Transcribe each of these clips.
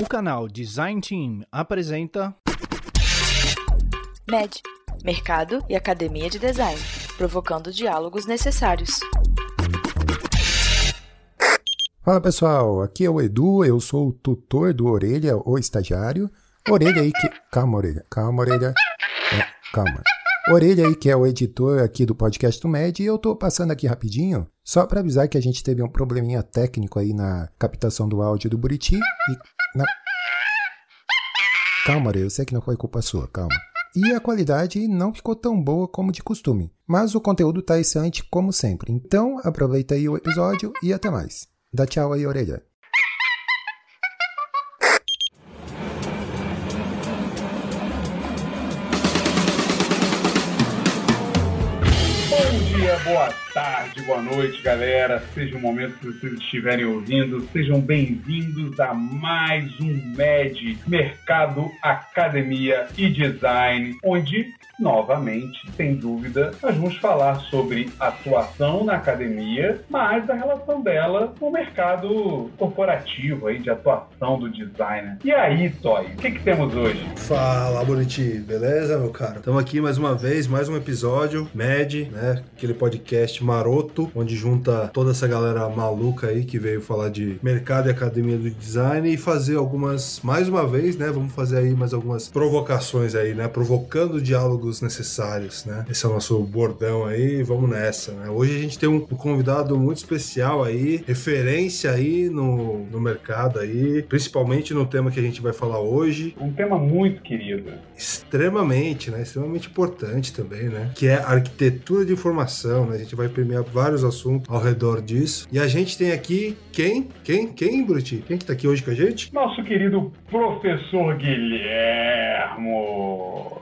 O canal Design Team apresenta MED Mercado e Academia de Design provocando diálogos necessários. Fala pessoal, aqui é o Edu, eu sou o tutor do Orelha, o estagiário. Orelha aí que. Calma, Orelha, calma, Orelha. É, calma. Orelha aí que é o editor aqui do podcast do MED e eu tô passando aqui rapidinho só para avisar que a gente teve um probleminha técnico aí na captação do áudio do Buriti e na... Calma, eu sei que não foi culpa sua, calma. E a qualidade não ficou tão boa como de costume, mas o conteúdo tá excelente como sempre. Então aproveita aí o episódio e até mais. Dá tchau aí, Orelha. Boa tarde, boa noite, galera. Seja o momento que vocês estiverem ouvindo, sejam bem-vindos a mais um MED Mercado, Academia e Design, onde novamente, sem dúvida, nós vamos falar sobre atuação na academia, mas a relação dela com o mercado corporativo aí de atuação do designer. E aí, Toy, o que, que temos hoje? Fala, Boniti, beleza, meu cara? Estamos aqui mais uma vez, mais um episódio, MED, né? Aquele podcast maroto, onde junta toda essa galera maluca aí que veio falar de mercado e academia do design e fazer algumas, mais uma vez, né? Vamos fazer aí mais algumas provocações aí, né? Provocando diálogos necessários, né? Esse é o nosso bordão aí, vamos nessa, né? Hoje a gente tem um, um convidado muito especial aí, referência aí no, no mercado aí, principalmente no tema que a gente vai falar hoje. Um tema muito querido. Extremamente, né? Extremamente importante também, né? Que é arquitetura de informação, né? A gente vai premiar vários assuntos ao redor disso. E a gente tem aqui quem? Quem? Quem, Bruti? Quem que tá aqui hoje com a gente? Nosso querido professor Guilhermo.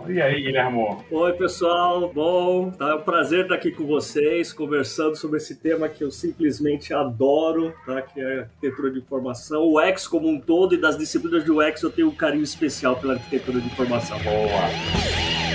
E aí, Guilhermo? Oi, pessoal. Bom, tá é um prazer estar aqui com vocês, conversando sobre esse tema que eu simplesmente adoro, tá? Que é a arquitetura de informação. O UX como um todo e das disciplinas de UX eu tenho um carinho especial pela arquitetura de informação. Boa.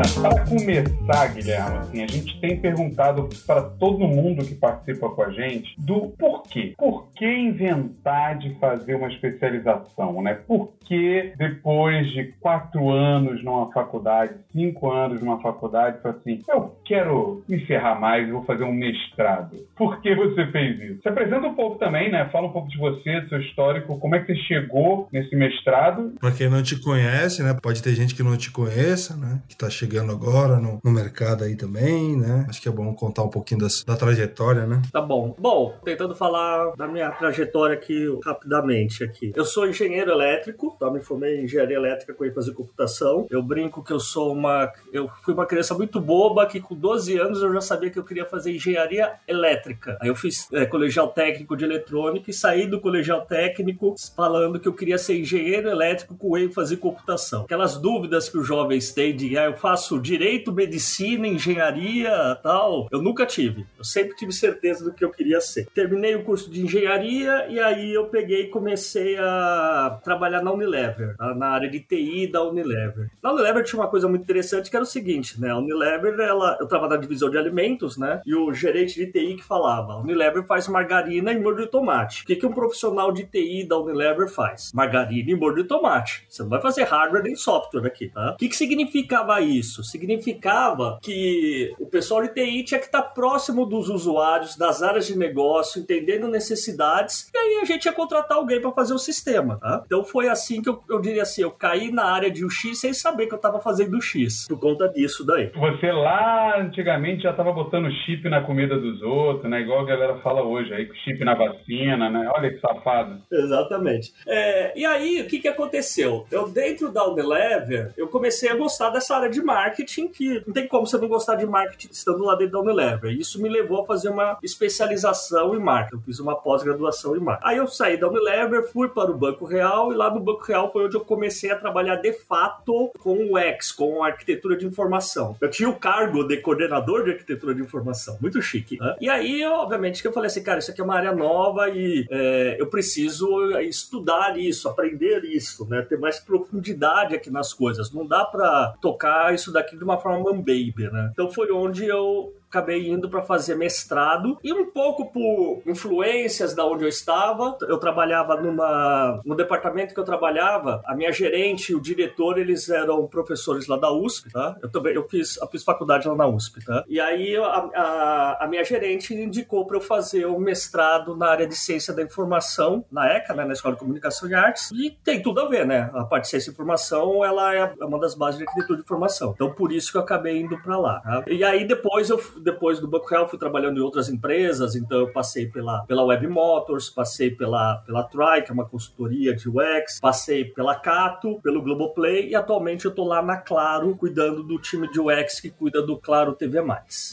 Cara, para começar, Guilherme, assim, a gente tem perguntado para todo mundo que participa com a gente do porquê. Por que inventar de fazer uma especialização, né? Por que depois de quatro anos numa faculdade, cinco anos numa faculdade, assim, eu quero me ferrar mais e vou fazer um mestrado. Por que você fez isso? Se apresenta um pouco também, né? Fala um pouco de você, do seu histórico, como é que você chegou nesse mestrado. Pra quem não te conhece, né? Pode ter gente que não te conheça, né? Que tá chegando agora no, no mercado aí também, né? Acho que é bom contar um pouquinho das, da trajetória, né? Tá bom. Bom, tentando falar da minha trajetória aqui rapidamente aqui. Eu sou engenheiro elétrico, tá? Me formei em engenharia elétrica com ênfase em computação. Eu brinco que eu sou uma... Eu fui uma criança muito boba que com 12 anos eu já sabia que eu queria fazer engenharia elétrica. Aí eu fiz é, colegial técnico de eletrônica e saí do colegial técnico falando que eu queria ser engenheiro elétrico com ênfase em computação. Aquelas dúvidas que os jovens têm de ah, eu faço direito, medicina, engenharia, tal. Eu nunca tive. Eu sempre tive certeza do que eu queria ser. Terminei o curso de engenharia e aí eu peguei e comecei a trabalhar na Unilever, na área de TI da Unilever. Na Unilever tinha uma coisa muito interessante que era o seguinte, né? A Unilever, ela, eu estava na divisão de alimentos, né? E o gerente de TI que falava, Unilever faz margarina e molho de tomate. O que, que um profissional de TI da Unilever faz? Margarina e molho de tomate. Você não vai fazer hardware nem software aqui, tá? O que, que significava isso? Significava que o pessoal de TI tinha que estar próximo dos usuários, das áreas de negócio, entendendo necessidades, e aí a gente ia contratar alguém para fazer o sistema, tá? Então foi assim que eu, eu diria assim, eu caí na área de UX sem saber que eu estava fazendo o X, por conta disso daí. Você lá antigamente já estava botando chip na comida dos outros, né? Igual a galera fala hoje aí, chip na vacina, né? Olha que safado. Exatamente. É, e aí, o que, que aconteceu? Eu, dentro da Unilever, eu comecei a gostar dessa área de marketing que não tem como você não gostar de marketing estando lá dentro da Unilever. Isso me levou a fazer uma especialização em marketing. Eu fiz uma pós-graduação em marketing. Aí eu saí da Unilever, fui para o Banco Real e lá no Banco Real foi onde eu comecei a trabalhar de fato com o X, com a arquitetura de informação. Eu tinha o cargo de coordenador de arquitetura de informação, muito chique. Né? E aí, obviamente, que eu falei assim, cara, isso aqui é uma área nova e é, eu preciso estudar isso, aprender isso, né? Ter mais profundidade aqui nas coisas. Não dá para tocar isso daqui de uma forma baby, né? Então foi onde eu acabei indo para fazer mestrado e um pouco por influências da onde eu estava. Eu trabalhava numa no departamento que eu trabalhava, a minha gerente e o diretor, eles eram professores lá da USP, tá? Eu também eu fiz, eu fiz faculdade lá na USP, tá? E aí a, a, a minha gerente indicou para eu fazer um mestrado na área de ciência da informação, na ECA, né, na Escola de Comunicação e Artes, e tem tudo a ver, né? A parte de ciência e informação, ela é uma das bases de arquitetura de informação. Então por isso que eu acabei indo para lá. Tá? E aí depois eu depois do Banco Real fui trabalhando em outras empresas, então eu passei pela, pela Web Motors, passei pela, pela Try, que é uma consultoria de UX, passei pela Cato, pelo Globoplay e atualmente eu tô lá na Claro, cuidando do time de UX que cuida do Claro TV+.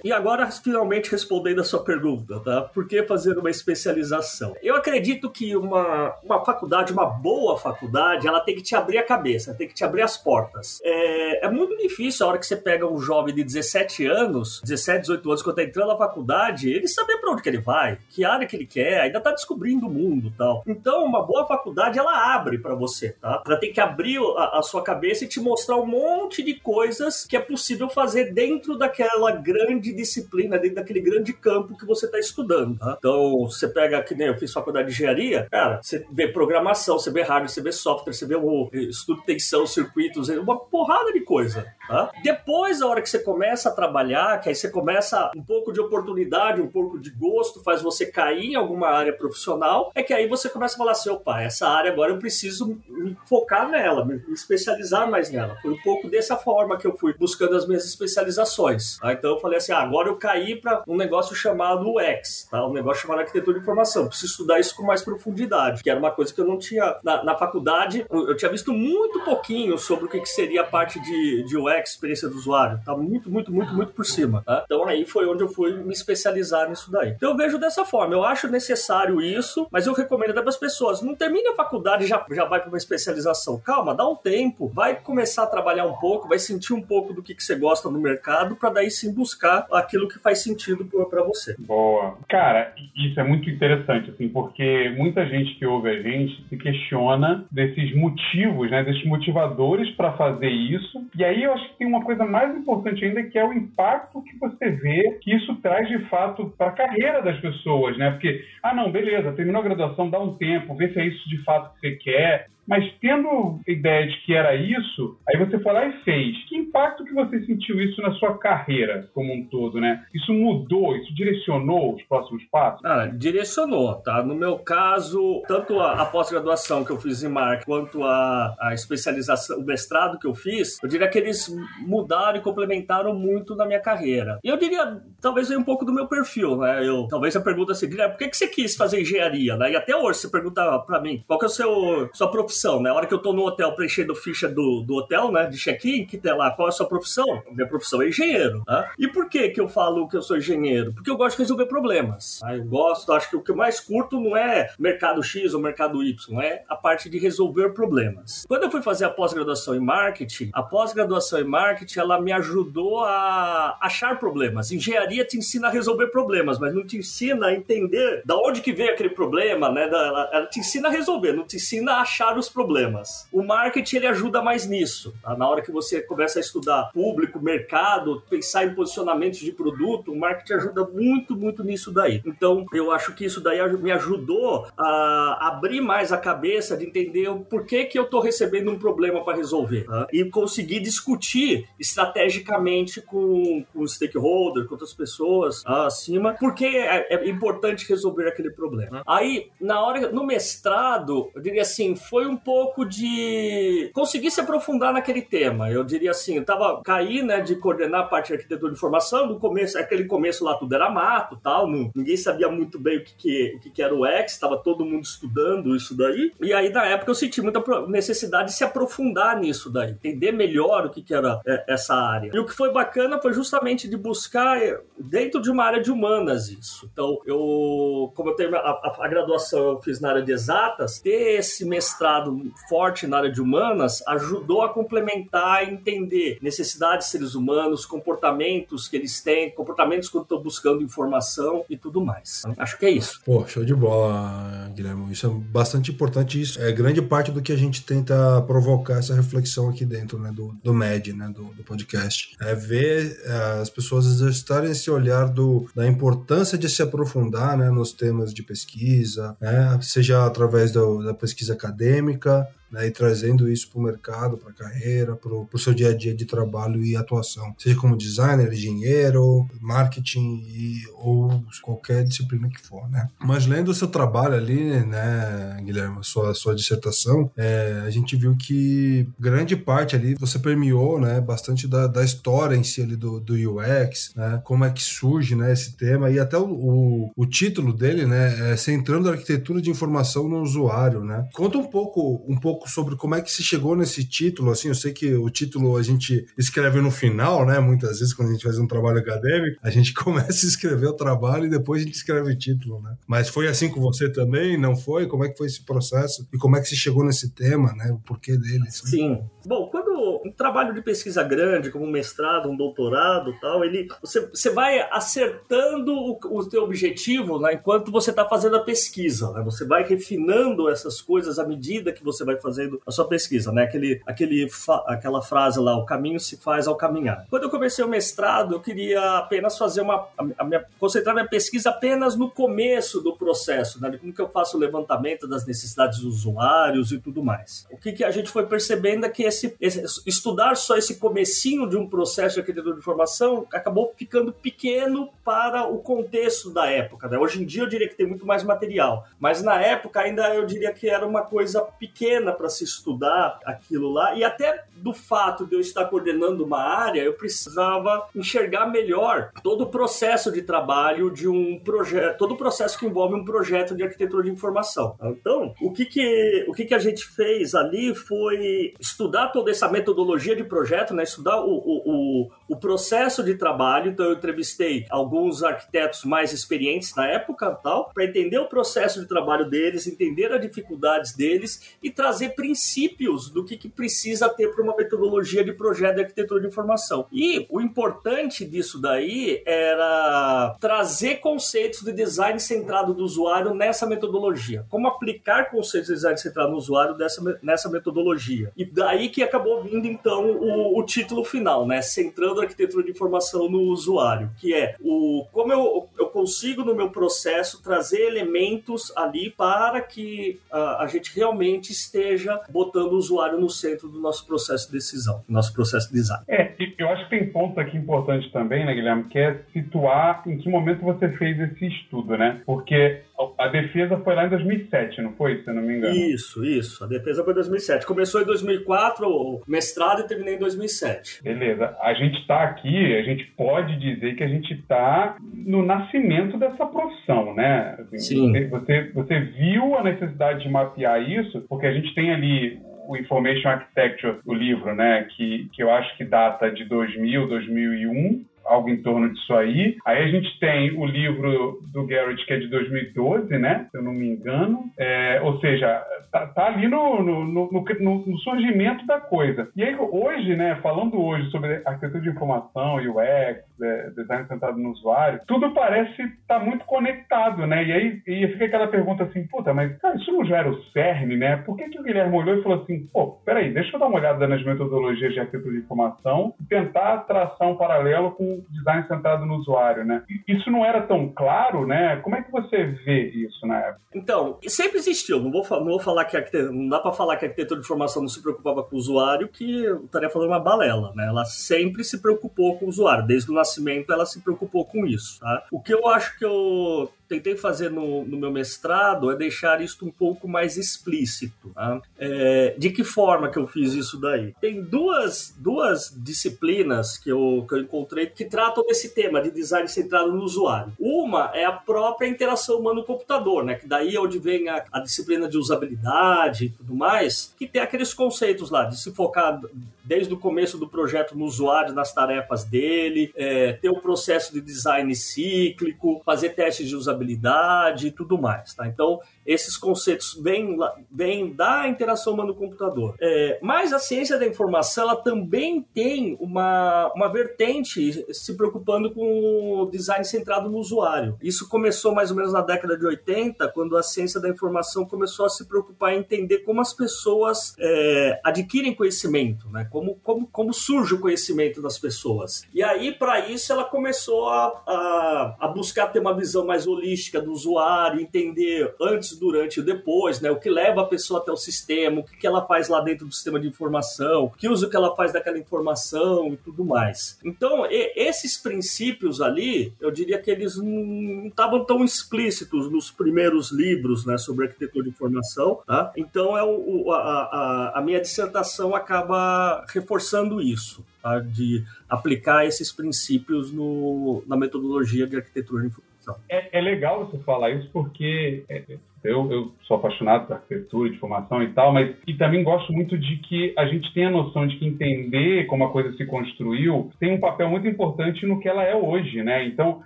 E agora, finalmente, respondendo a sua pergunta, tá? Por que fazer uma especialização? Eu acredito que uma, uma faculdade, uma boa faculdade, ela tem que te abrir a cabeça, tem que te abrir as portas. É, é muito difícil a hora que você pega um jovem de 17 anos, 17, 18 anos, quando tá entrando na faculdade, ele saber para onde que ele vai, que área que ele quer, ainda tá descobrindo o mundo tal. Então, uma boa faculdade, ela abre para você, tá? Ela tem que abrir a, a, sua cabeça e te mostrar um monte de coisas que é possível fazer dentro daquela grande disciplina, dentro daquele grande campo que você tá estudando, tá? Então, você pega, que nem eu fiz faculdade de engenharia, cara, você vê programação, você vê hardware, você vê software, você vê o estudo de tensão, circuitos, uma porrada de coisa, tá? Depois, a hora que você começa a trabalhar, que aí você começa um pouco de oportunidade, um pouco de gosto faz você cair em alguma área profissional, é que aí você começa a falar assim, opa, essa área agora eu preciso me focar nela, me especializar mais nela. Foi um pouco dessa forma que eu fui buscando as minhas especializações. Tá? Então eu falei assim, ah, agora eu caí para um negócio chamado UX, tá? um negócio chamado arquitetura de informação. Preciso estudar isso com mais profundidade, que era uma coisa que eu não tinha na, na faculdade. Eu tinha visto muito pouquinho sobre o que, que seria a parte de, de UX, experiência do usuário. Tá muito, muito, muito, muito por cima. Tá? Então aí foi onde eu fui me especializar nisso daí. Então eu vejo dessa forma, eu acho necessário isso, mas eu recomendo até para as pessoas, não termine a faculdade e já, já vai para uma especialização. Calma, dá um tempo, vai começar a trabalhar um pouco, vai sentir um pouco do que, que você gosta no mercado, para daí sim buscar aquilo que faz sentido para você. Boa. Cara, isso é muito interessante, assim, porque muita gente que ouve a gente se questiona desses motivos, né, desses motivadores para fazer isso. E aí eu acho que tem uma coisa mais importante ainda que é o impacto que você vê que isso traz de fato para a carreira das pessoas, né? Porque, ah, não, beleza, terminou a graduação, dá um tempo, vê se é isso de fato que você quer, mas tendo ideia de que era isso, aí você foi lá e fez. Que impacto que você sentiu isso na sua carreira como um todo, né? Isso mudou, isso direcionou os próximos passos? Ah, direcionou, tá? No meu caso, tanto a, a pós-graduação que eu fiz em marketing, quanto a, a especialização, o mestrado que eu fiz, eu diria que eles mudaram e complementaram muito na minha carreira. E eu diria, talvez veio um pouco do meu perfil, né? Eu, talvez a pergunta seguinte, por que, que você quis fazer engenharia, né? E até hoje, você pergunta para mim, qual que é o seu, sua profissão? né? A hora que eu tô no hotel preenchendo ficha do, do hotel, né? De check-in, que tem lá, qual é a sua profissão? Minha profissão é engenheiro, tá? E por que que eu falo que eu sou engenheiro? Porque eu gosto de resolver problemas. Tá? Eu gosto, acho que o que mais curto não é mercado X ou mercado Y, é a parte de resolver problemas. Quando eu fui fazer a pós-graduação em marketing, a pós-graduação em marketing, ela me ajudou a achar problemas. Engenharia te ensina a resolver problemas, mas não te ensina a entender da onde que veio aquele problema, né? Ela, ela te ensina a resolver, não te ensina a achar os problemas. O marketing ele ajuda mais nisso. Tá? Na hora que você começa a estudar público, mercado, pensar em posicionamentos de produto, o marketing ajuda muito, muito nisso daí. Então, eu acho que isso daí me ajudou a abrir mais a cabeça de entender o porquê que eu estou recebendo um problema para resolver. Tá? E conseguir discutir estrategicamente com, com stakeholders, com outras pessoas acima, porque é, é importante resolver aquele problema. Aí, na hora, no mestrado, eu diria assim, foi um pouco de conseguir se aprofundar naquele tema. Eu diria assim, eu tava, caí, né, de coordenar a parte de arquitetura de informação, no começo, aquele começo lá tudo era mato, tal, não, ninguém sabia muito bem o que, que, o que, que era o X, estava todo mundo estudando isso daí, e aí na época eu senti muita necessidade de se aprofundar nisso daí, entender melhor o que, que era é, essa área. E o que foi bacana foi justamente de buscar é, dentro de uma área de humanas isso. Então, eu, como eu tenho a, a, a graduação, eu fiz na área de exatas, ter esse mestrado forte na área de humanas ajudou a complementar e entender necessidades de seres humanos, comportamentos que eles têm, comportamentos quando estão buscando informação e tudo mais. Então, acho que é isso. Pô, show de bola, Guilherme. Isso é bastante importante. Isso é grande parte do que a gente tenta provocar essa reflexão aqui dentro né, do, do MED, né, do, do podcast. É ver é, as pessoas exercitarem esse olhar do, da importância de se aprofundar né, nos temas de pesquisa, né, seja através da pesquisa acadêmica, né, e trazendo isso para o mercado, para a carreira, para o seu dia a dia de trabalho e atuação, seja como designer, engenheiro, marketing e, ou qualquer disciplina que for, né? Mas lendo o seu trabalho ali, né, Guilherme, sua sua dissertação, é, a gente viu que grande parte ali você permeou, né, bastante da, da história em si ali do, do UX, né, como é que surge, né, esse tema e até o, o, o título dele, né, é centrando a arquitetura de informação no usuário, né? Conta um pouco um pouco pouco sobre como é que se chegou nesse título, assim, eu sei que o título a gente escreve no final, né, muitas vezes quando a gente faz um trabalho acadêmico, a gente começa a escrever o trabalho e depois a gente escreve o título, né. Mas foi assim com você também, não foi? Como é que foi esse processo e como é que se chegou nesse tema, né, o porquê dele? Assim? Sim. Bom, quando um trabalho de pesquisa grande, como um mestrado, um doutorado tal, ele, você, você vai acertando o, o teu objetivo né, enquanto você está fazendo a pesquisa, né, você vai refinando essas coisas à medida que você vai fazendo a sua pesquisa, né? Aquele, aquele aquela frase lá, o caminho se faz ao caminhar. Quando eu comecei o mestrado, eu queria apenas fazer uma, a minha, concentrar minha pesquisa apenas no começo do processo, né? De como que eu faço o levantamento das necessidades dos usuários e tudo mais. O que, que a gente foi percebendo é que esse, esse, estudar só esse comecinho de um processo de arquitetura de informação acabou ficando pequeno para o contexto da época, né? Hoje em dia eu diria que tem muito mais material, mas na época ainda eu diria que era uma coisa pequena para se estudar aquilo lá, e até do fato de eu estar coordenando uma área, eu precisava enxergar melhor todo o processo de trabalho de um projeto, todo o processo que envolve um projeto de arquitetura de informação. Então, o que que, o que, que a gente fez ali foi estudar toda essa metodologia de projeto, né? estudar o, o, o, o processo de trabalho. Então, eu entrevistei alguns arquitetos mais experientes na época tal, para entender o processo de trabalho deles, entender as dificuldades deles e trazer princípios do que, que precisa ter para uma metodologia de projeto de arquitetura de informação. E o importante disso daí era trazer conceitos de design centrado do usuário nessa metodologia. Como aplicar conceitos de design centrado no usuário dessa, nessa metodologia. E daí que acabou então, o, o título final, né? Centrando a arquitetura de informação no usuário, que é o como eu, eu consigo, no meu processo, trazer elementos ali para que uh, a gente realmente esteja esteja botando o usuário no centro do nosso processo de decisão, do nosso processo de design. É, eu acho que tem ponto aqui importante também, né, Guilherme, que é situar em que momento você fez esse estudo, né? Porque a defesa foi lá em 2007, não foi? Se eu não me engano. Isso, isso. A defesa foi em 2007. Começou em 2004, o mestrado, e terminei em 2007. Beleza. A gente está aqui, a gente pode dizer que a gente está no nascimento dessa profissão, né? Assim, Sim. Você, você, viu a necessidade de mapear isso, porque a gente tem ali o Information Architecture, o livro, né, que, que eu acho que data de 2000, 2001, algo em torno disso aí. Aí a gente tem o livro do Garrett, que é de 2012, né? Se eu não me engano. É, ou seja, tá, tá ali no, no, no, no, surgimento da coisa. E aí, hoje, né, falando hoje sobre arquitetura de informação, UX, é, design centrado no usuário, tudo parece estar tá muito conectado, né? E aí e fica aquela pergunta assim, puta, mas cara, isso não já era o CERN, né? Por que, que o Guilherme olhou e falou assim, pô, peraí, deixa eu dar uma olhada nas metodologias de arquitetura de informação e tentar traçar um paralelo com design centrado no usuário, né? Isso não era tão claro, né? Como é que você vê isso na época? Então, sempre existiu. Não vou, não vou falar que não dá para falar que a arquitetura de informação não se preocupava com o usuário, que eu estaria falando uma balela, né? Ela sempre se preocupou com o usuário. Desde o nascimento, ela se preocupou com isso. Tá? O que eu acho que eu tentei fazer no, no, meu mestrado é deixar isso um pouco mais explícito. Tá? É, de que forma que eu fiz isso daí? Tem duas, duas disciplinas que eu, que eu encontrei que tratam desse tema de design centrado no usuário. Uma é a própria interação humano-computador, né? que daí é onde vem a, a disciplina de usabilidade e tudo mais, que tem aqueles conceitos lá de se focar desde o começo do projeto no usuário, nas tarefas dele, é, ter o processo de design cíclico, fazer testes de usabilidade e tudo mais. Tá? Então, esses conceitos vêm, vêm da interação humano-computador. É, mas a ciência da informação ela também tem uma, uma vertente se preocupando com o design centrado no usuário. Isso começou mais ou menos na década de 80, quando a ciência da informação começou a se preocupar em entender como as pessoas é, adquirem conhecimento, né? Como, como, como surge o conhecimento das pessoas. E aí, para isso, ela começou a, a, a buscar ter uma visão mais holística do usuário, entender antes durante e depois, né? O que leva a pessoa até o sistema, o que, que ela faz lá dentro do sistema de informação, que uso que ela faz daquela informação e tudo mais. Então, e, esses princípios ali, eu diria que eles não estavam tão explícitos nos primeiros livros, né, sobre arquitetura de informação, tá? Então, é o, a, a, a minha dissertação acaba reforçando isso. Tá? de aplicar esses princípios no, na metodologia de arquitetura de informação. É, é legal você falar isso porque é, eu, eu sou apaixonado por arquitetura, de formação e tal, mas e também gosto muito de que a gente tenha a noção de que entender como a coisa se construiu tem um papel muito importante no que ela é hoje, né? Então,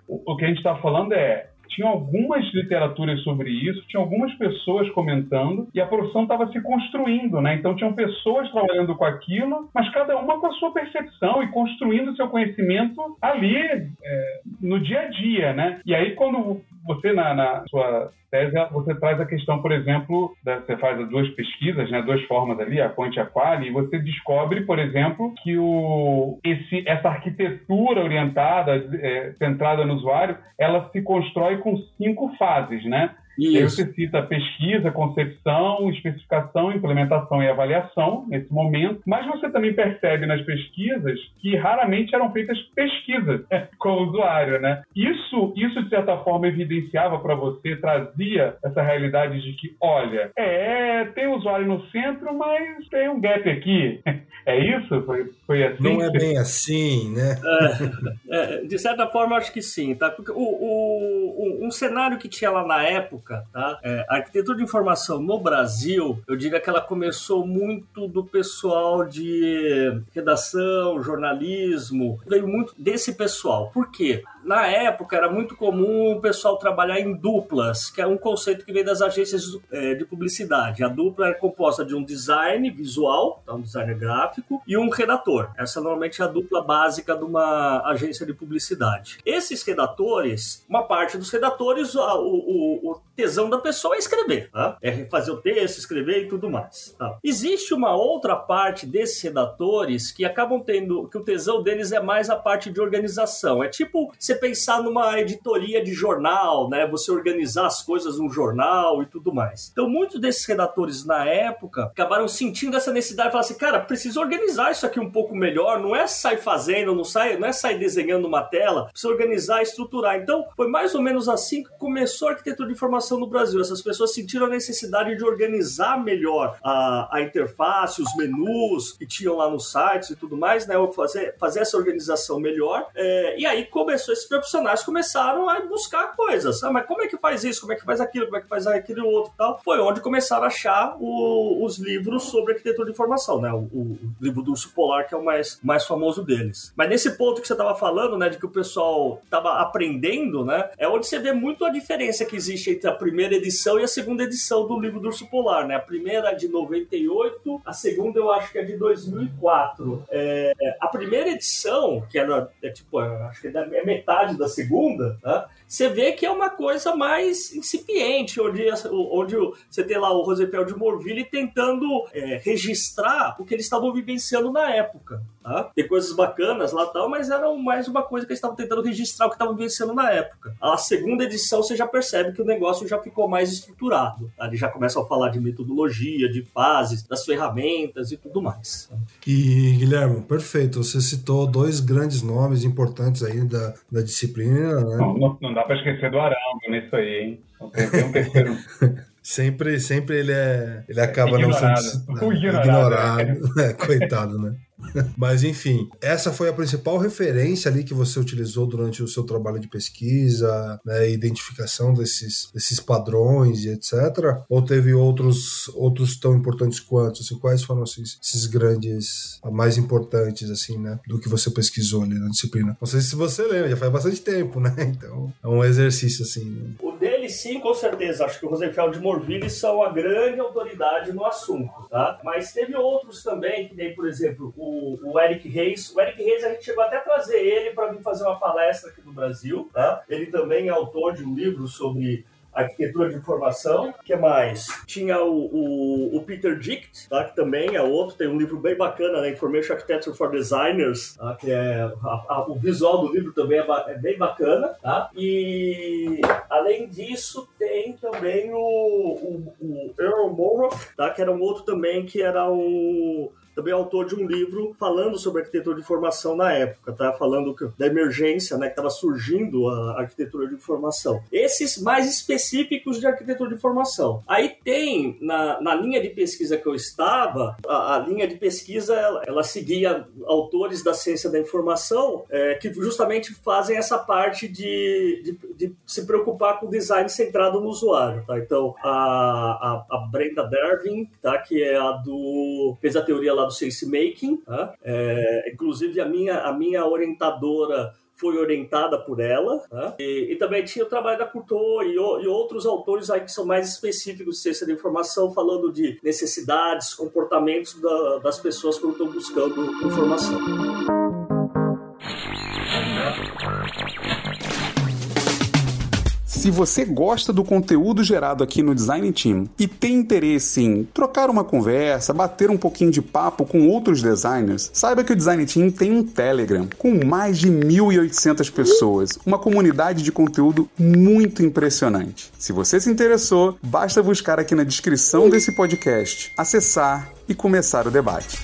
o, o que a gente está falando é tinha algumas literaturas sobre isso, tinha algumas pessoas comentando e a profissão estava se construindo, né? Então tinham pessoas trabalhando com aquilo, mas cada uma com a sua percepção e construindo seu conhecimento ali é, no dia a dia, né? E aí quando você na, na sua tese, você traz a questão, por exemplo, da, você faz duas pesquisas, né, duas formas ali, a quant e a quali, e você descobre, por exemplo, que o, esse, essa arquitetura orientada, é, centrada no usuário, ela se constrói com cinco fases, né? Isso. Aí você cita pesquisa, concepção, especificação, implementação e avaliação nesse momento, mas você também percebe nas pesquisas que raramente eram feitas pesquisas com o usuário, né? Isso, isso de certa forma evidenciava para você, trazia essa realidade de que, olha, é, tem o usuário no centro, mas tem um gap aqui. É isso? Foi, foi assim? Não é bem assim, né? É, é, de certa forma, acho que sim, tá? Porque o, o, um cenário que tinha lá na época época, tá? É, a arquitetura de informação no Brasil, eu diria que ela começou muito do pessoal de redação, jornalismo, veio muito desse pessoal. Por quê? Na época era muito comum o pessoal trabalhar em duplas, que é um conceito que vem das agências é, de publicidade. A dupla é composta de um design visual, então um designer gráfico, e um redator. Essa normalmente é a dupla básica de uma agência de publicidade. Esses redatores, uma parte dos redatores, o, o, o tesão da pessoa é escrever, tá? é fazer o texto, escrever e tudo mais. Tá? Existe uma outra parte desses redatores que acabam tendo, que o tesão deles é mais a parte de organização. É tipo, você pensar numa editoria de jornal, né? Você organizar as coisas num jornal e tudo mais. Então, muitos desses redatores na época acabaram sentindo essa necessidade de falar assim, cara, preciso organizar isso aqui um pouco melhor, não é sair fazendo, não, sai, não é sair desenhando uma tela, precisa organizar e estruturar. Então, foi mais ou menos assim que começou a arquitetura de informação no Brasil. Essas pessoas sentiram a necessidade de organizar melhor a, a interface, os menus que tinham lá nos sites e tudo mais, né? Fazer, fazer essa organização melhor. É, e aí começou esses profissionais começaram a buscar coisas. Ah, mas como é que faz isso? Como é que faz aquilo? Como é que faz aquele outro tal? Foi onde começaram a achar o, os livros sobre arquitetura de informação, né? O, o, livro do Urso Polar, que é o mais, mais famoso deles. Mas nesse ponto que você estava falando, né, de que o pessoal estava aprendendo, né, é onde você vê muito a diferença que existe entre a primeira edição e a segunda edição do livro do Urso Polar, né? A primeira é de 98, a segunda eu acho que é de 2004. É, a primeira edição, que era, é, tipo, acho que é metade metade da segunda, né? Você vê que é uma coisa mais incipiente, onde, onde você tem lá o Rosepel de Morville tentando é, registrar o que eles estavam vivenciando na época. Tá? Tem coisas bacanas lá tal, mas era mais uma coisa que eles estavam tentando registrar o que estavam vivenciando na época. A segunda edição você já percebe que o negócio já ficou mais estruturado. Tá? Eles já começam a falar de metodologia, de fases, das ferramentas e tudo mais. E, Guilherme, perfeito. Você citou dois grandes nomes importantes aí da, da disciplina. Né? Não, não, não dá para esquecer do Arango nisso aí, hein? Tem um terceiro. Sempre, sempre ele é. Ele acaba ignorado. não sendo ignorado. ignorado. É, coitado, né? Mas enfim, essa foi a principal referência ali que você utilizou durante o seu trabalho de pesquisa, né, identificação desses, desses padrões e etc. Ou teve outros outros tão importantes quanto? Assim, quais foram esses, esses grandes, mais importantes assim, né, do que você pesquisou ali na disciplina? Não sei se você lembra, já faz bastante tempo, né? Então é um exercício assim. Né? Sim, com certeza. Acho que o Rosenfeld e Morville são a grande autoridade no assunto, tá? Mas teve outros também, que nem, por exemplo, o o, Eric Reis. O Eric Reis, a gente chegou até a trazer ele para vir fazer uma palestra aqui no Brasil. Tá? Ele também é autor de um livro sobre arquitetura de informação. que mais? Tinha o, o, o, Peter Dicht, tá? que também é outro, tem um livro bem bacana, né? Information Architecture for Designers, tá? que é a, a, o visual do livro também é, é, bem bacana. Tá? E além disso, tem também o, o, o Earl Morrow, tá? que era um outro também que era um também é autor de um livro falando sobre arquitetura de informação na época, tá? Falando da emergência, né, que estava surgindo a arquitetura de informação. Esses mais específicos de arquitetura de informação. Aí tem, na, na linha de pesquisa que eu estava, a, a linha de pesquisa, ela, ela, seguia autores da ciência da informação é, que justamente fazem essa parte de, de, de, se preocupar com o design centrado no usuário, tá? Então, a, a, a Brenda Dervin, tá? Que é a do... fez a teoria lá lá do Sense Making. Tá? É, inclusive, a minha, a minha orientadora foi orientada por ela. Tá? E, e, também tinha o trabalho da Couture e, e, outros autores aí que são mais específicos de ciência da informação, falando de necessidades, comportamentos da, das pessoas quando estão buscando informação. Se você gosta do conteúdo gerado aqui no Design Team e tem interesse em trocar uma conversa, bater um pouquinho de papo com outros designers, saiba que o Design Team tem um Telegram com mais de 1.800 pessoas, uma comunidade de conteúdo muito impressionante. Se você se interessou, basta buscar aqui na descrição desse podcast, acessar e começar o debate.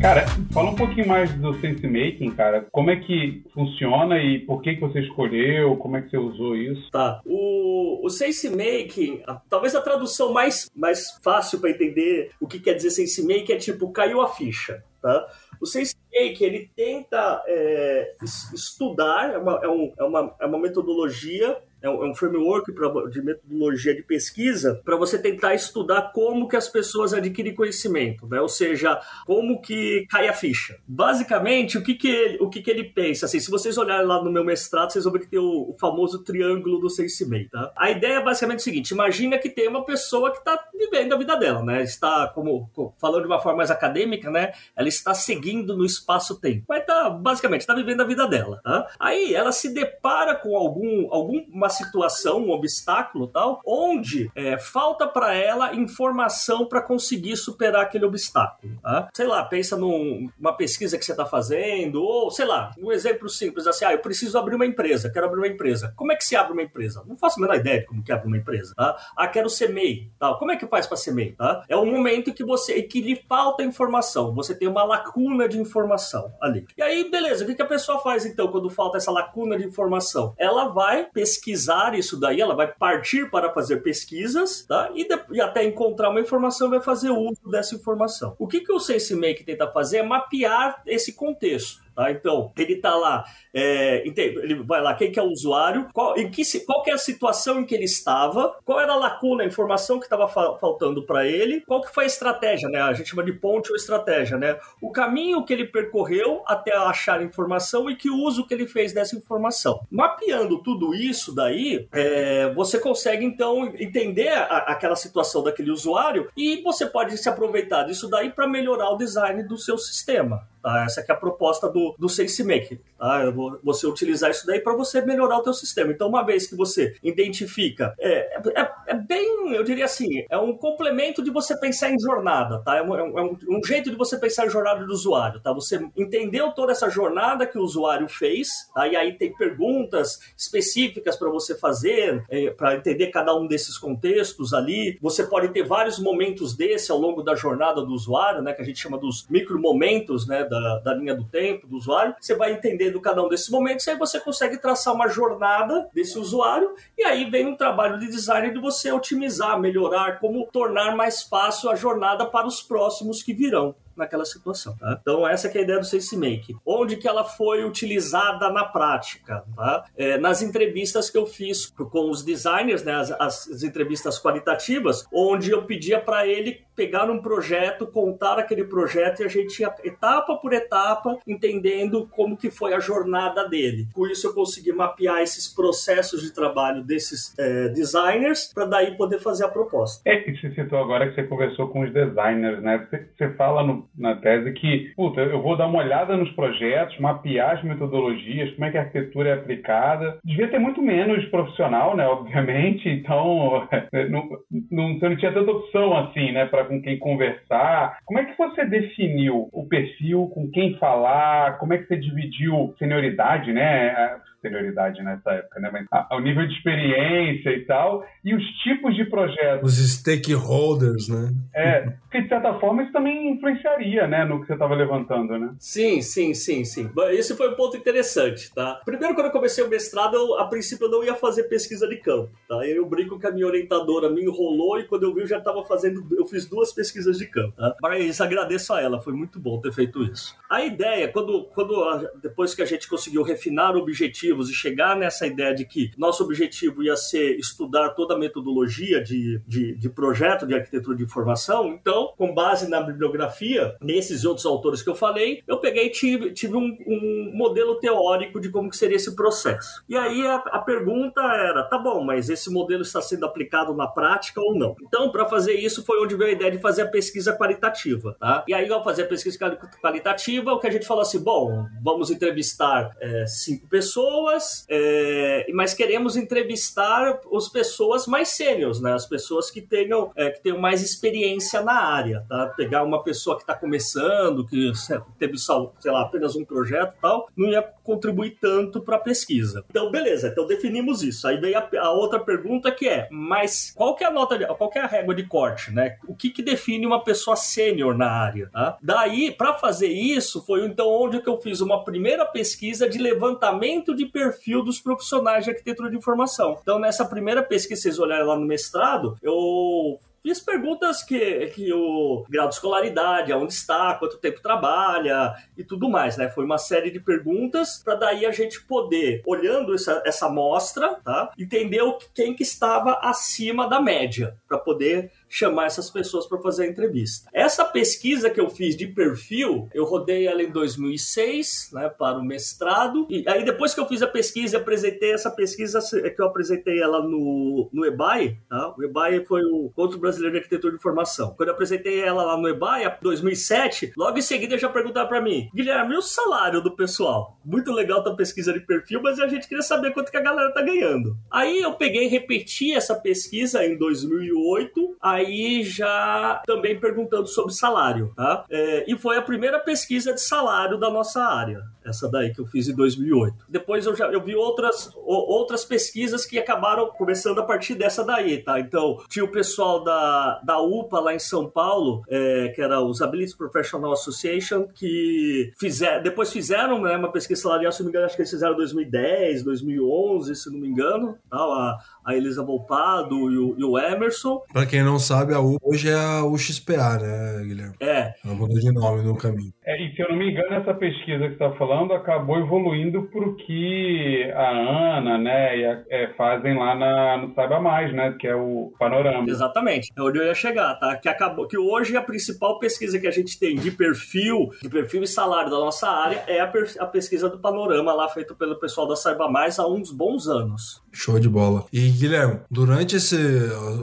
Cara, fala um pouquinho mais do sense making, cara. Como é que funciona e por que, que você escolheu? Como é que você usou isso? Tá. O, o sense making, talvez a tradução mais, mais fácil para entender o que quer dizer sense making é tipo caiu a ficha, tá? O sense making ele tenta é, estudar, é uma, é, um, é, uma, é uma metodologia é um, é um framework de metodologia de pesquisa para você tentar estudar como que as pessoas adquirem conhecimento, né? Ou seja, como que cai a ficha. Basicamente, o que que ele, o que que ele pensa? Assim, se vocês olharem lá no meu mestrado, vocês vão ver que tem o, o famoso triângulo do sentimento, tá? A ideia é basicamente o seguinte, imagina que tem uma pessoa que está vivendo a vida dela, né? Está, como, falando de uma forma mais acadêmica, né? Ela está seguindo no espaço-tempo. Mas tá, basicamente, está vivendo a vida dela, tá? Aí ela se depara com algum, alguma situação, um obstáculo tal, onde é, falta para ela informação para conseguir superar aquele obstáculo. Tá? Sei lá, pensa numa pesquisa que você está fazendo, ou sei lá, um exemplo simples assim, ah, eu preciso abrir uma empresa, quero abrir uma empresa. Como é que se abre uma empresa? Não faço a menor ideia de como que abre uma empresa. Tá? Ah, quero ser MEI. Tá? Como é que faz para ser MEI? Tá? É o momento que você que lhe falta informação, você tem uma lacuna de informação ali. E aí, beleza, o que a pessoa faz então quando falta essa lacuna de informação? Ela vai pesquisar pesquisar isso daí, ela vai partir para fazer pesquisas, tá? E, de, e até encontrar uma informação vai fazer uso dessa informação. O que, que o SenseMake tenta fazer é mapear esse contexto. Tá? Então, ele está lá, é, ele vai lá, quem que é o usuário, qual, em que, qual que é a situação em que ele estava, qual era a lacuna, a informação que estava faltando para ele, qual que foi a estratégia, né? A gente chama de ponte ou estratégia, né? O caminho que ele percorreu até achar informação e que uso que ele fez dessa informação. Mapeando tudo isso daí, é, você consegue então entender a, aquela situação daquele usuário e você pode se aproveitar disso daí para melhorar o design do seu sistema. Tá? Essa é a proposta do, do SenseMake. Tá? Você utilizar isso daí para você melhorar o teu sistema. Então, uma vez que você identifica, é, é, é, bem, eu diria assim, é um complemento de você pensar em jornada, tá? É um, é um, um, jeito de você pensar em jornada do usuário, tá? Você entendeu toda essa jornada que o usuário fez, tá? E aí tem perguntas específicas para você fazer, é, para entender cada um desses contextos ali. Você pode ter vários momentos desse ao longo da jornada do usuário, né? Que a gente chama dos micro momentos, né? Da, da linha do tempo do usuário, você vai entendendo cada um desses momentos, e aí você consegue traçar uma jornada desse usuário, e aí vem um trabalho de design de você otimizar, melhorar, como tornar mais fácil a jornada para os próximos que virão naquela situação. Tá? Então essa é a ideia do SenseMake. Onde que ela foi utilizada na prática? Tá? É, nas entrevistas que eu fiz com os designers, né, as, as entrevistas qualitativas, onde eu pedia para ele pegar um projeto, contar aquele projeto e a gente ia etapa por etapa entendendo como que foi a jornada dele. Com isso eu consegui mapear esses processos de trabalho desses é, designers para daí poder fazer a proposta. É que você citou agora que você conversou com os designers, né? Você, você fala no, na tese que, puta, eu vou dar uma olhada nos projetos, mapear as metodologias, como é que a arquitetura é aplicada. Devia ter muito menos profissional, né? Obviamente, então não, não, você não tinha tanta opção assim, né? Para com quem conversar. Como é que você definiu o perfil, com quem falar? Como é que você dividiu senioridade, né? Senioridade nessa época, né? Mas o nível de experiência e tal, e os tipos de projetos. Os stakeholders, né? É, porque de certa forma isso também influenciaria, né, no que você estava levantando, né? Sim, sim, sim, sim. Esse foi um ponto interessante, tá? Primeiro, quando eu comecei o mestrado, eu, a princípio eu não ia fazer pesquisa de campo, tá? Eu brinco que a minha orientadora me enrolou e quando eu vi eu já estava fazendo, eu fiz duas pesquisas de campo, tá? Mas agradeço a ela, foi muito bom ter feito isso. A ideia, quando, quando depois que a gente conseguiu refinar o objetivo objetivos e chegar nessa ideia de que nosso objetivo ia ser estudar toda a metodologia de, de, de projeto de arquitetura de informação, então, com base na bibliografia, nesses outros autores que eu falei, eu peguei e tive, tive um, um, modelo teórico de como que seria esse processo. E aí a, a pergunta era, tá bom, mas esse modelo está sendo aplicado na prática ou não? Então, para fazer isso, foi onde veio a ideia de fazer a pesquisa qualitativa, tá? E aí, ao fazer a pesquisa qualitativa, o que a gente falou assim, bom, vamos entrevistar é, cinco pessoas, pessoas, é, mas queremos entrevistar as pessoas mais sêniores, né? As pessoas que tenham, é, que tenham mais experiência na área, tá? Pegar uma pessoa que está começando, que teve, sei lá, apenas um projeto e tal, não ia contribuir tanto para a pesquisa. Então, beleza, então definimos isso. Aí veio a, a, outra pergunta que é, mas qual que é a nota, qual que é a régua de corte, né? O que que define uma pessoa sênior na área, tá? Daí, para fazer isso, foi então onde que eu fiz uma primeira pesquisa de levantamento de perfil dos profissionais de arquitetura de informação. Então, nessa primeira pesquisa, vocês olharem lá no mestrado, eu Fiz perguntas que, que o grau de escolaridade, aonde está, quanto tempo trabalha e tudo mais, né? Foi uma série de perguntas para daí a gente poder, olhando essa, essa amostra, tá? Entender quem que estava acima da média, para poder chamar essas pessoas para fazer a entrevista. Essa pesquisa que eu fiz de perfil, eu rodei ela em 2006, né, para o mestrado. E aí depois que eu fiz a pesquisa, apresentei essa pesquisa é que eu apresentei ela no, no EBAI, tá? O EBAI foi o Encontro Brasileiro de Arquitetura de Informação. Quando eu apresentei ela lá no EBAI, 2007, logo em seguida já perguntaram para mim, Guilherme, e o salário do pessoal? Muito legal a pesquisa de perfil, mas a gente queria saber quanto que a galera tá ganhando. Aí eu peguei e repeti essa pesquisa em 2008, aí aí já também perguntando sobre salário, tá? É, e foi a primeira pesquisa de salário da nossa área, essa daí que eu fiz em 2008. Depois eu já eu vi outras, outras pesquisas que acabaram começando a partir dessa daí, tá? Então, tinha o pessoal da, da UPA lá em São Paulo, é, que era os Ability Professional Association, que fizer, depois fizeram né, uma pesquisa salarial, se não me engano, acho que eles fizeram em 2010, 2011, se não me engano, tá? a, a Elisa Volpado e o, e o Emerson. Pra quem não sabe, a U hoje é a UXPA, né, Guilherme? É. Ela mudou de nome no caminho. É, e se eu não me engano, essa pesquisa que você está falando falando acabou evoluindo para o que a Ana né, e a, é, fazem lá na, no Saiba Mais, né? Que é o panorama. Exatamente. É onde eu ia chegar, tá? Que acabou que hoje a principal pesquisa que a gente tem de perfil, de perfil e salário da nossa área é a, a pesquisa do panorama lá feito pelo pessoal da Saiba Mais há uns bons anos. Show de bola. E Guilherme, durante esse,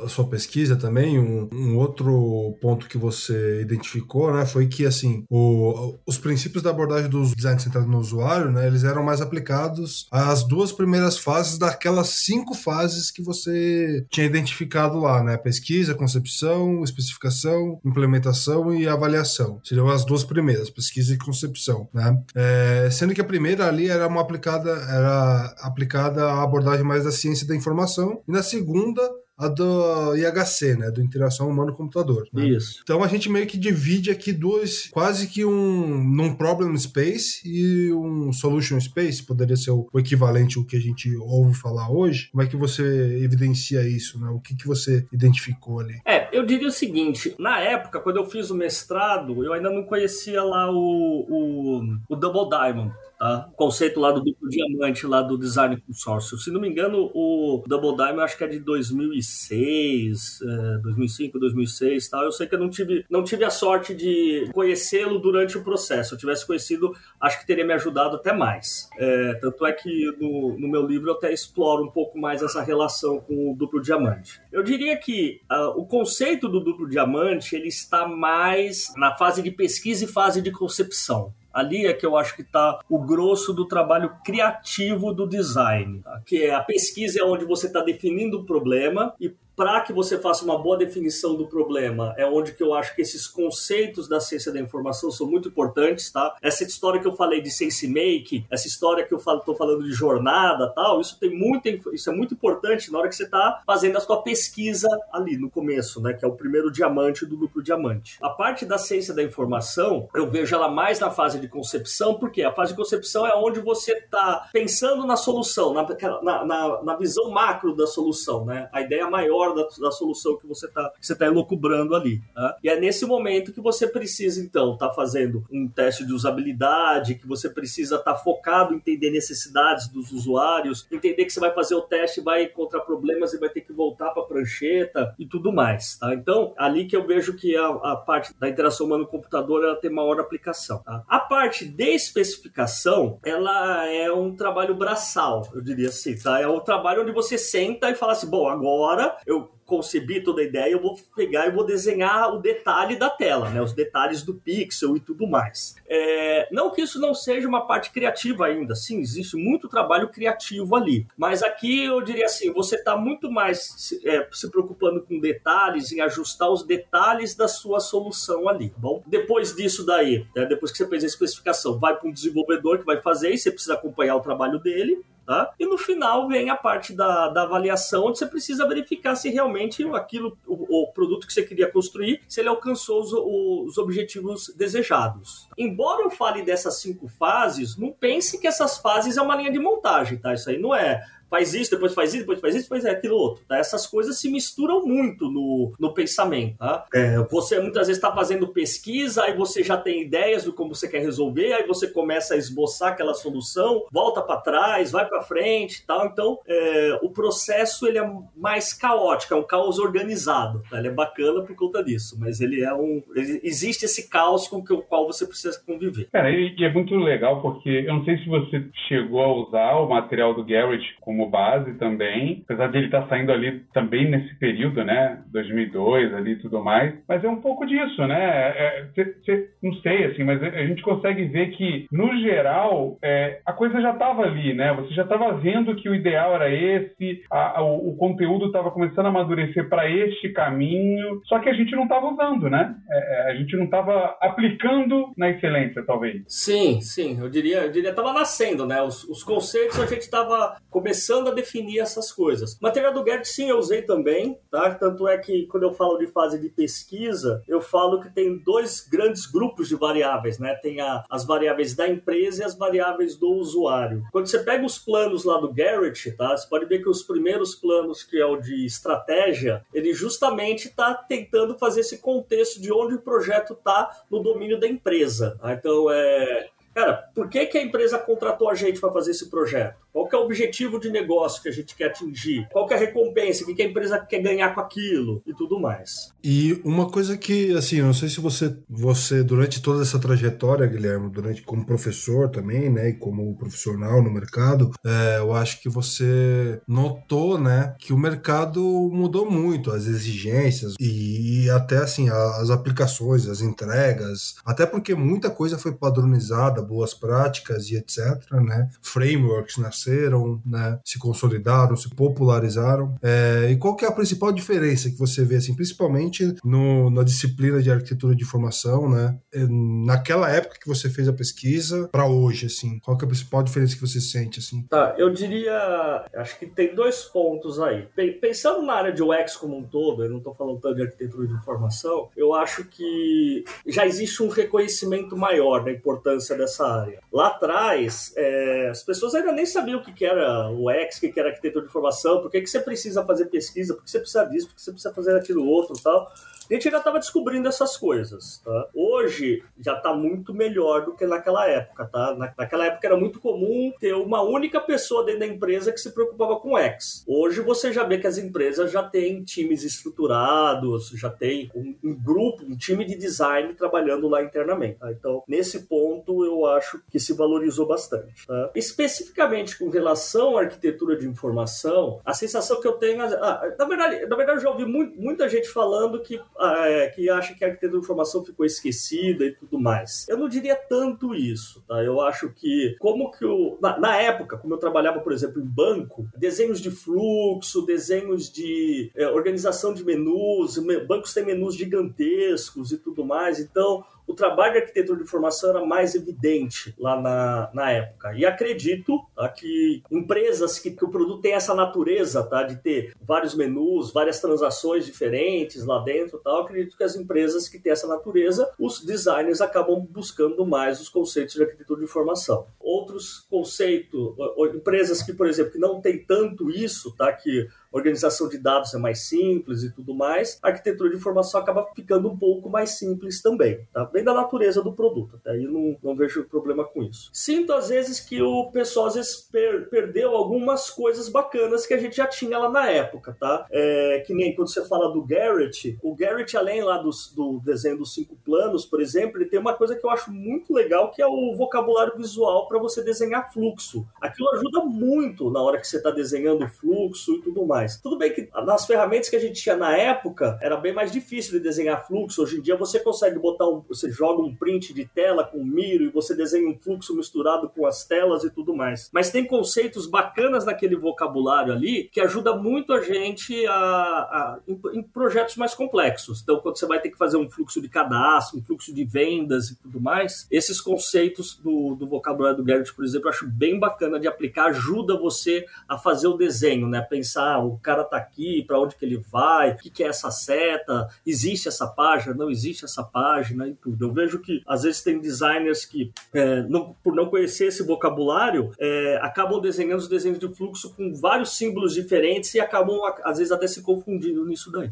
a sua pesquisa também, um, um outro ponto que você identificou, né, foi que assim, o, os princípios da abordagem do design centrado no usuário, né, eles eram mais aplicados às duas primeiras fases daquelas cinco fases que você tinha identificado lá, né, pesquisa, concepção, especificação, implementação e avaliação. Seriam as duas primeiras, pesquisa e concepção, né? É, sendo que a primeira ali era uma aplicada, era aplicada à abordagem mais da ciência da informação e na segunda a do IHC, né? Do Interação Humano-Computador. Né? Isso. Então a gente meio que divide aqui dois, quase que um num problem space e um solution space, poderia ser o, o equivalente ao que a gente ouve falar hoje. Como é que você evidencia isso, né? O que, que você identificou ali? É, eu diria o seguinte, na época, quando eu fiz o mestrado, eu ainda não conhecia lá o, o, o Double Diamond. Tá? O conceito lá do duplo diamante, lá do design consórcio. Se não me engano, o Double Diamond acho que é de 2006, é, 2005, 2006 tal. Eu sei que eu não tive, não tive a sorte de conhecê-lo durante o processo. Se eu tivesse conhecido, acho que teria me ajudado até mais. É, tanto é que no, no, meu livro eu até exploro um pouco mais essa relação com o duplo diamante. Eu diria que uh, o conceito do duplo diamante ele está mais na fase de pesquisa e fase de concepção. Ali é que eu acho que está o grosso do trabalho criativo do design, tá? que é a pesquisa é onde você está definindo o problema e para que você faça uma boa definição do problema, é onde que eu acho que esses conceitos da ciência da informação são muito importantes, tá? Essa história que eu falei de sense make, essa história que eu falo, tô falando de jornada, tal, isso tem muito, isso é muito importante na hora que você está fazendo a sua pesquisa ali no começo, né, que é o primeiro diamante do duplo diamante. A parte da ciência da informação, eu vejo ela mais na fase de concepção, porque a fase de concepção é onde você está pensando na solução, na, na, na visão macro da solução, né? A ideia maior da, da solução que você está você tá elocubrando ali. Tá? E é nesse momento que você precisa, então, estar tá fazendo um teste de usabilidade, que você precisa estar tá focado em entender necessidades dos usuários, entender que você vai fazer o teste, vai encontrar problemas e vai ter que voltar para a prancheta e tudo mais. Tá? Então, ali que eu vejo que a, a parte da interação humano-computador ela tem maior aplicação. Tá? A parte de especificação, ela é um trabalho braçal, eu diria assim. Tá? É um trabalho onde você senta e fala assim, bom, agora eu eu concebi toda a ideia, eu vou pegar e vou desenhar o detalhe da tela, né? Os detalhes do pixel e tudo mais. É, não que isso não seja uma parte criativa ainda, sim, existe muito trabalho criativo ali. Mas aqui eu diria assim, você está muito mais se, é, se, preocupando com detalhes, em ajustar os detalhes da sua solução ali, tá bom? Depois disso daí, né? depois que você fez a especificação, vai para um desenvolvedor que vai fazer e você precisa acompanhar o trabalho dele, Tá? E no final vem a parte da, da avaliação, onde você precisa verificar se realmente aquilo, o, o produto que você queria construir, se ele alcançou os, os, objetivos desejados. Embora eu fale dessas cinco fases, não pense que essas fases é uma linha de montagem, tá? Isso aí não é faz isso, depois faz isso, depois faz isso, depois é aquilo outro. Tá? Essas coisas se misturam muito no, no pensamento. Tá? É, você muitas vezes está fazendo pesquisa, aí você já tem ideias do como você quer resolver, aí você começa a esboçar aquela solução, volta para trás, vai para frente tal. Então, é, o processo ele é mais caótico, é um caos organizado. Tá? Ele é bacana por conta disso, mas ele é um. Ele, existe esse caos com o qual você precisa conviver. Cara, e é muito legal porque eu não sei se você chegou a usar o material do Garrett como como base também, apesar de ele estar tá saindo ali também nesse período, né, 2002 ali e tudo mais, mas é um pouco disso, né, é, é, não sei, assim, mas a gente consegue ver que, no geral, é, a coisa já estava ali, né, você já estava vendo que o ideal era esse, a, a, o, o, conteúdo estava começando a amadurecer para este caminho, só que a gente não estava usando, né, é, é, a gente não estava aplicando na excelência, talvez. Sim, sim, eu diria, eu diria, estava nascendo, né, os, os conceitos a gente estava começando começando a definir essas coisas. Material do Gert, sim, eu usei também, tá? Tanto é que quando eu falo de fase de pesquisa, eu falo que tem dois grandes grupos de variáveis, né? Tem a, as variáveis da empresa e as variáveis do usuário. Quando você pega os planos lá do Garrett, tá? Você pode ver que os primeiros planos, que é o de estratégia, ele justamente está tentando fazer esse contexto de onde o projeto está no domínio da empresa. Tá? Então, é, cara, por que, que a empresa contratou a gente para fazer esse projeto? Qual que é o objetivo de negócio que a gente quer atingir? Qual que é a recompensa? O que, que a empresa quer ganhar com aquilo? E tudo mais. E uma coisa que, assim, não sei se você, você durante toda essa trajetória, Guilherme, durante como professor também, né, e como profissional no mercado, é, eu acho que você notou, né, que o mercado mudou muito, as exigências e, e até, assim, as aplicações, as entregas, até porque muita coisa foi padronizada, boas práticas e etc, né, frameworks nasceram, né, se consolidaram, se popularizaram. É, e qual que é a principal diferença que você vê, assim, principalmente no, na disciplina de arquitetura de informação, né, é, naquela época que você fez a pesquisa para hoje, assim, qual que é a principal diferença que você sente, assim? Tá, eu diria, acho que tem dois pontos aí. Pensando na área de UX como um todo, eu não estou falando tanto de arquitetura de informação, eu acho que já existe um reconhecimento maior da importância dessa área. Lá atrás, é, as pessoas ainda nem sabiam o que, que era UX, o que, que era arquitetura de informação, por que, que você precisa fazer pesquisa, por que você precisa disso, por que você precisa fazer aquilo outro tal. A gente ainda estava descobrindo essas coisas, tá? Hoje já está muito melhor do que naquela época, tá? Na, naquela época era muito comum ter uma única pessoa dentro da empresa que se preocupava com X. Hoje você já vê que as empresas já têm times estruturados, já tem um, um grupo, um time de design trabalhando lá internamente. Tá? Então, nesse ponto, eu acho que se valorizou bastante. Tá? Especificamente com relação à arquitetura de informação, a sensação que eu tenho, ah, na verdade, na verdade, eu já ouvi muito, muita gente falando que é, que acha que a arquitetura de informação ficou esquecida e tudo mais. Eu não diria tanto isso, tá? Eu acho que, como que o. Na, na época, como eu trabalhava, por exemplo, em banco, desenhos de fluxo, desenhos de é, organização de menus, bancos têm menus gigantescos e tudo mais, então o trabalho de arquitetura de informação era mais evidente lá na, na época. E acredito tá, que empresas que, que, o produto tem essa natureza tá, de ter vários menus, várias transações diferentes lá dentro, tal, acredito que as empresas que têm essa natureza, os designers acabam buscando mais os conceitos de arquitetura de informação. Outros conceitos, empresas que, por exemplo, que não tem tanto isso, tá, que organização de dados é mais simples e tudo mais, a arquitetura de informação acaba ficando um pouco mais simples também, tá? Vem da natureza do produto, até aí não, não vejo problema com isso. Sinto às vezes que o pessoal às vezes per, perdeu algumas coisas bacanas que a gente já tinha lá na época, tá? É, que nem quando você fala do Garrett, o Garrett, além lá do, do desenho dos cinco planos, por exemplo, ele tem uma coisa que eu acho muito legal, que é o vocabulário visual para você desenhar fluxo. Aquilo ajuda muito na hora que você está desenhando fluxo e tudo mais mais. Tudo bem que nas ferramentas que a gente tinha na época, era bem mais difícil de desenhar fluxo. Hoje em dia você consegue botar um. Você joga um print de tela com miro e você desenha um fluxo misturado com as telas e tudo mais. Mas tem conceitos bacanas naquele vocabulário ali que ajuda muito a gente a, a em, em, projetos mais complexos. Então, quando você vai ter que fazer um fluxo de cadastro, um fluxo de vendas e tudo mais, esses conceitos do, do vocabulário do Garrett, por exemplo, eu acho bem bacana de aplicar, ajuda você a fazer o desenho, né? Pensar o cara tá aqui, para onde que ele vai, o que, que é essa seta, existe essa página, não existe essa página e tudo. Eu vejo que às vezes tem designers que, é, não, por não conhecer esse vocabulário, é, acabam desenhando os desenhos de fluxo com vários símbolos diferentes e acabam, às vezes, até se confundindo nisso daí.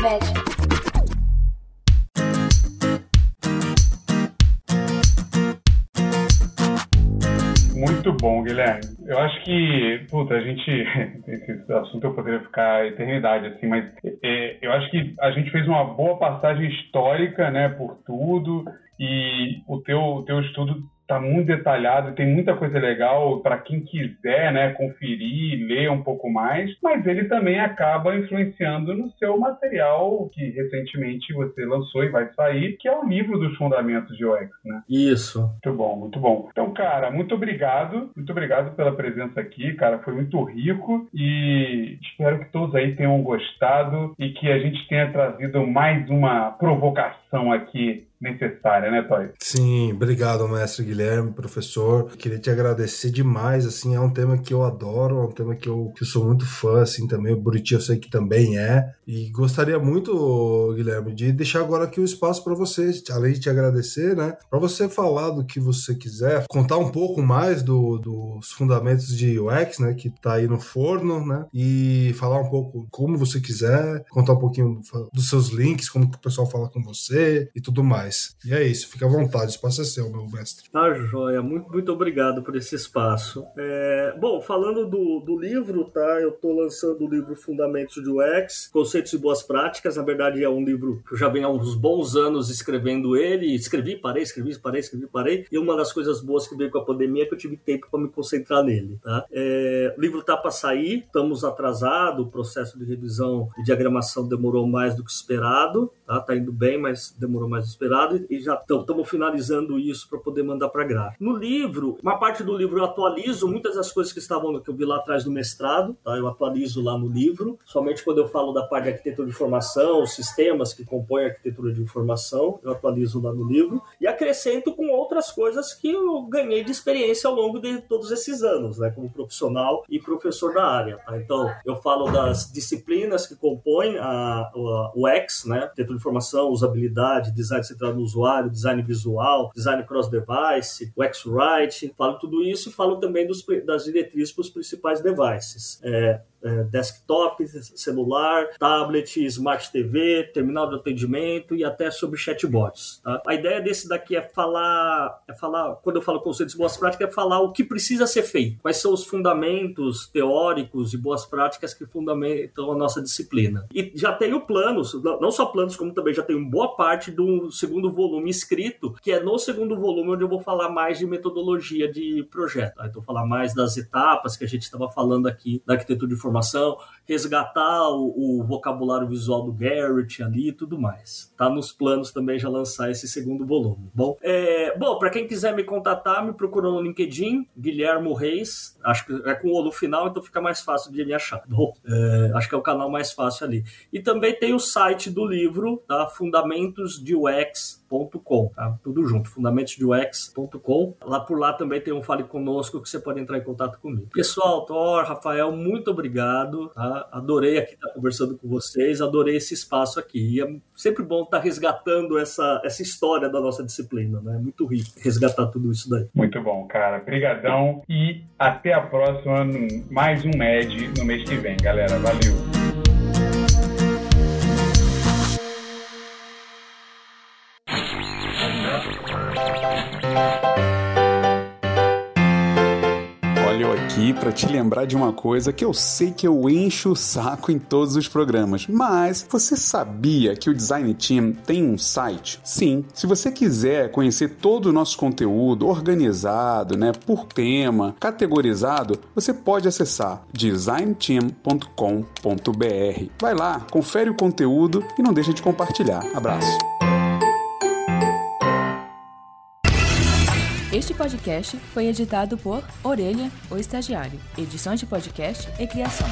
Médio. Bom, Guilherme. Eu acho que, puta, a gente. Esse assunto eu poderia ficar eternidade, assim, mas é, eu acho que a gente fez uma boa passagem histórica, né, por tudo, e o teu, o teu estudo está muito detalhado, tem muita coisa legal para quem quiser, né, conferir, ler um pouco mais, mas ele também acaba influenciando no seu material que recentemente você lançou e vai sair, que é o livro dos fundamentos de UX, né? Isso. Muito bom, muito bom. Então, cara, muito obrigado, muito obrigado pela presença aqui, cara, foi muito rico e espero que todos aí tenham gostado e que a gente tenha trazido mais uma provocação aqui necessária, né, Toy? Sim, obrigado, mestre Guilherme, professor. Queria te agradecer demais, assim, é um tema que eu adoro, é um tema que eu, que eu sou muito fã, assim, também. O Buriti eu sei que também é. E gostaria muito, Guilherme, de deixar agora aqui o espaço para você, além de te agradecer, né, para você falar do que você quiser, contar um pouco mais do, dos fundamentos de UX, né, que tá aí no forno, né, e falar um pouco como você quiser, contar um pouquinho dos seus links, como que o pessoal fala com você e tudo mais. E é isso, fica à vontade, o espaço é seu, meu mestre. Tá, joia. Muito, muito obrigado por esse espaço. É, bom, falando do, do livro, tá? Eu tô lançando o livro Fundamentos de UX, Conceitos e Boas Práticas. Na verdade, é um livro que eu já venho há uns bons anos escrevendo ele. Escrevi, parei, escrevi, parei, escrevi, parei. E uma das coisas boas que veio com a pandemia é que eu tive tempo para me concentrar nele, tá? É, o livro tá para sair, estamos atrasados, o processo de revisão e diagramação demorou mais do que esperado, tá? Tá indo bem, mas demorou mais do que esperado e já estamos finalizando isso para poder mandar para gráfica. No livro, uma parte do livro eu atualizo muitas das coisas que estavam que eu vi lá atrás do mestrado, tá? Eu atualizo lá no livro, somente quando eu falo da parte de arquitetura de informação, os sistemas que compõem a arquitetura de informação, eu atualizo lá no livro e acrescento com outras coisas que eu ganhei de experiência ao longo de todos esses anos, né, como profissional e professor da área, tá? Então, eu falo das disciplinas que compõem a, a, o X, né, arquitetura de informação, usabilidade, design no usuário, design visual, design cross-device, o X-Writing, falo tudo isso e falo também dos, das diretrizes para os principais devices. É, desktop, celular, tablet, smart TV, terminal de atendimento e até sobre chatbots. Tá? A ideia desse daqui é falar, é falar, quando eu falo conceitos de boas práticas, é falar o que precisa ser feito, quais são os fundamentos teóricos e boas práticas que fundamentam a nossa disciplina. E já tenho planos, não só planos, como também já tenho boa parte do segundo volume escrito, que é no segundo volume onde eu vou falar mais de metodologia de projeto. Tá? Então, falar mais das etapas que a gente estava falando aqui da arquitetura de informação, resgatar o, o, vocabulário visual do Garrett ali e tudo mais. Tá nos planos também já lançar esse segundo volume. Bom, é, bom para quem quiser me contatar, me procura no LinkedIn, Guilhermo Reis. Acho que é com o no final, então fica mais fácil de me achar. Bom, é, acho que é o canal mais fácil ali. E também tem o site do livro, tá? Fundamentos de UX tá? Tudo junto, fundamentosdeux.com. Lá por lá também tem um Fale Conosco que você pode entrar em contato comigo. Pessoal, Thor, Rafael, muito obrigado, tá? Adorei aqui estar conversando com vocês, adorei esse espaço aqui. E é sempre bom estar resgatando essa, essa história da nossa disciplina, né? É muito rico resgatar tudo isso daí. Muito bom, cara. Obrigadão e até a próxima, mais um MED no mês que vem, galera. Valeu! Para te lembrar de uma coisa que eu sei que eu encho o saco em todos os programas, mas você sabia que o Design Team tem um site? Sim, se você quiser conhecer todo o nosso conteúdo organizado, né, por tema, categorizado, você pode acessar designteam.com.br. Vai lá, confere o conteúdo e não deixa de compartilhar. Abraço. Este podcast foi editado por Orelha, o Estagiário. Edição de podcast e criação.